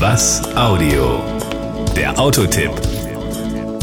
Was Audio? Der Autotipp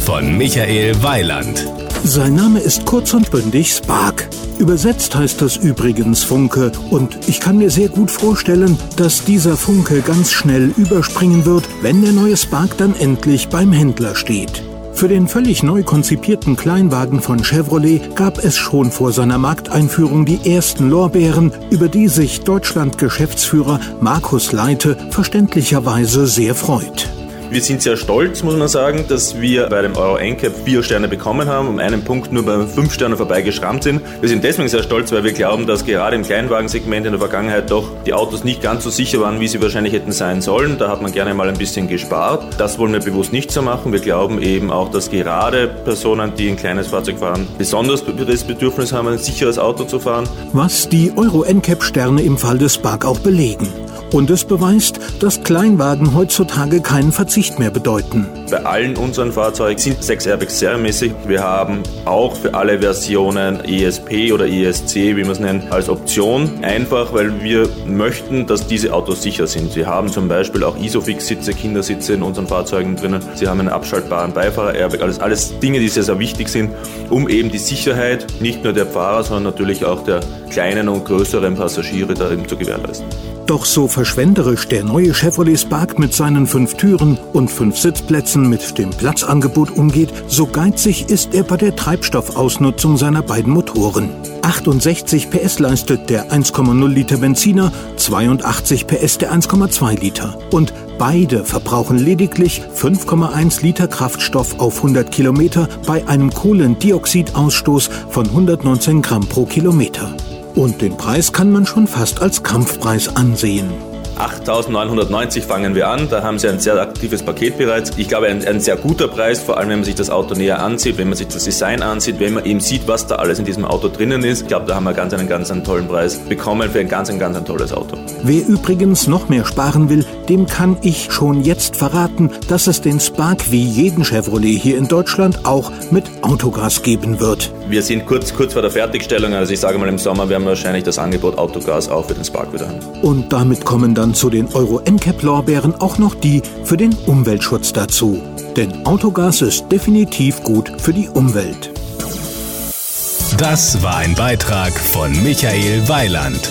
von Michael Weiland. Sein Name ist kurz und bündig Spark. Übersetzt heißt das übrigens Funke und ich kann mir sehr gut vorstellen, dass dieser Funke ganz schnell überspringen wird, wenn der neue Spark dann endlich beim Händler steht. Für den völlig neu konzipierten Kleinwagen von Chevrolet gab es schon vor seiner Markteinführung die ersten Lorbeeren, über die sich Deutschland-Geschäftsführer Markus Leite verständlicherweise sehr freut. Wir sind sehr stolz, muss man sagen, dass wir bei dem Euro NCAP vier Sterne bekommen haben, um einen Punkt nur bei fünf Sternen vorbeigeschrammt sind. Wir sind deswegen sehr stolz, weil wir glauben, dass gerade im Kleinwagensegment in der Vergangenheit doch die Autos nicht ganz so sicher waren, wie sie wahrscheinlich hätten sein sollen. Da hat man gerne mal ein bisschen gespart. Das wollen wir bewusst nicht so machen. Wir glauben eben auch, dass gerade Personen, die ein kleines Fahrzeug fahren, besonders das Bedürfnis haben, ein sicheres Auto zu fahren. Was die Euro NCAP Sterne im Fall des Spark auch belegen. Und es beweist, dass Kleinwagen heutzutage keinen Verzicht mehr bedeuten. Bei allen unseren Fahrzeugen sind sechs Airbags serienmäßig. Wir haben auch für alle Versionen ESP oder ESC, wie man es nennt, als Option. Einfach, weil wir möchten, dass diese Autos sicher sind. Sie haben zum Beispiel auch Isofix-Sitze, Kindersitze in unseren Fahrzeugen drinnen. Sie haben einen abschaltbaren Beifahrer-Airbag. Alles, alles Dinge, die sehr, sehr wichtig sind, um eben die Sicherheit nicht nur der Fahrer, sondern natürlich auch der kleinen und größeren Passagiere darin zu gewährleisten. Doch so verschwenderisch der neue Chevrolet Spark mit seinen fünf Türen und fünf Sitzplätzen mit dem Platzangebot umgeht, so geizig ist er bei der Treibstoffausnutzung seiner beiden Motoren. 68 PS leistet der 1,0 Liter Benziner, 82 PS der 1,2 Liter. Und beide verbrauchen lediglich 5,1 Liter Kraftstoff auf 100 Kilometer bei einem Kohlendioxidausstoß von 119 Gramm pro Kilometer. Und den Preis kann man schon fast als Kampfpreis ansehen. 8.990 fangen wir an. Da haben Sie ein sehr aktives Paket bereits. Ich glaube, ein, ein, sehr guter Preis, vor allem wenn man sich das Auto näher ansieht, wenn man sich das Design ansieht, wenn man eben sieht, was da alles in diesem Auto drinnen ist. Ich glaube, da haben wir ganz einen ganz einen tollen Preis bekommen für ein ganz ein ganz ein tolles Auto. Wer übrigens noch mehr sparen will, dem kann ich schon jetzt verraten, dass es den Spark wie jeden Chevrolet hier in Deutschland auch mit Autogas geben wird. Wir sind kurz, kurz vor der Fertigstellung, also ich sage mal im Sommer werden wir wahrscheinlich das Angebot Autogas auch für den Spark wieder haben. Und damit kommen dann zu den Euro NCAP Lorbeeren auch noch die für den Umweltschutz dazu. Denn Autogas ist definitiv gut für die Umwelt. Das war ein Beitrag von Michael Weiland.